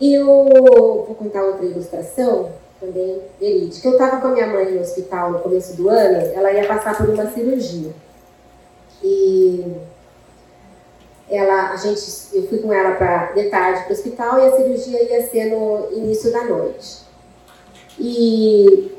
E eu vou contar outra ilustração também verídica. Eu estava com a minha mãe no hospital no começo do ano, ela ia passar por uma cirurgia. E ela, a gente, eu fui com ela para de tarde para o hospital e a cirurgia ia ser no início da noite. E